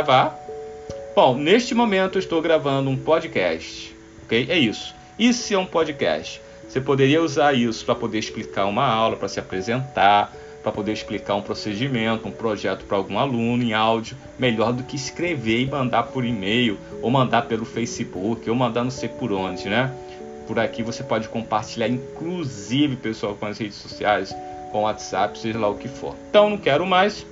gravar. Bom, neste momento eu estou gravando um podcast, ok? É isso. Isso é um podcast. Você poderia usar isso para poder explicar uma aula, para se apresentar, para poder explicar um procedimento, um projeto para algum aluno em áudio, melhor do que escrever e mandar por e-mail, ou mandar pelo Facebook, ou mandar não sei por onde, né? Por aqui você pode compartilhar, inclusive, pessoal, com as redes sociais, com WhatsApp, seja lá o que for. Então, não quero mais.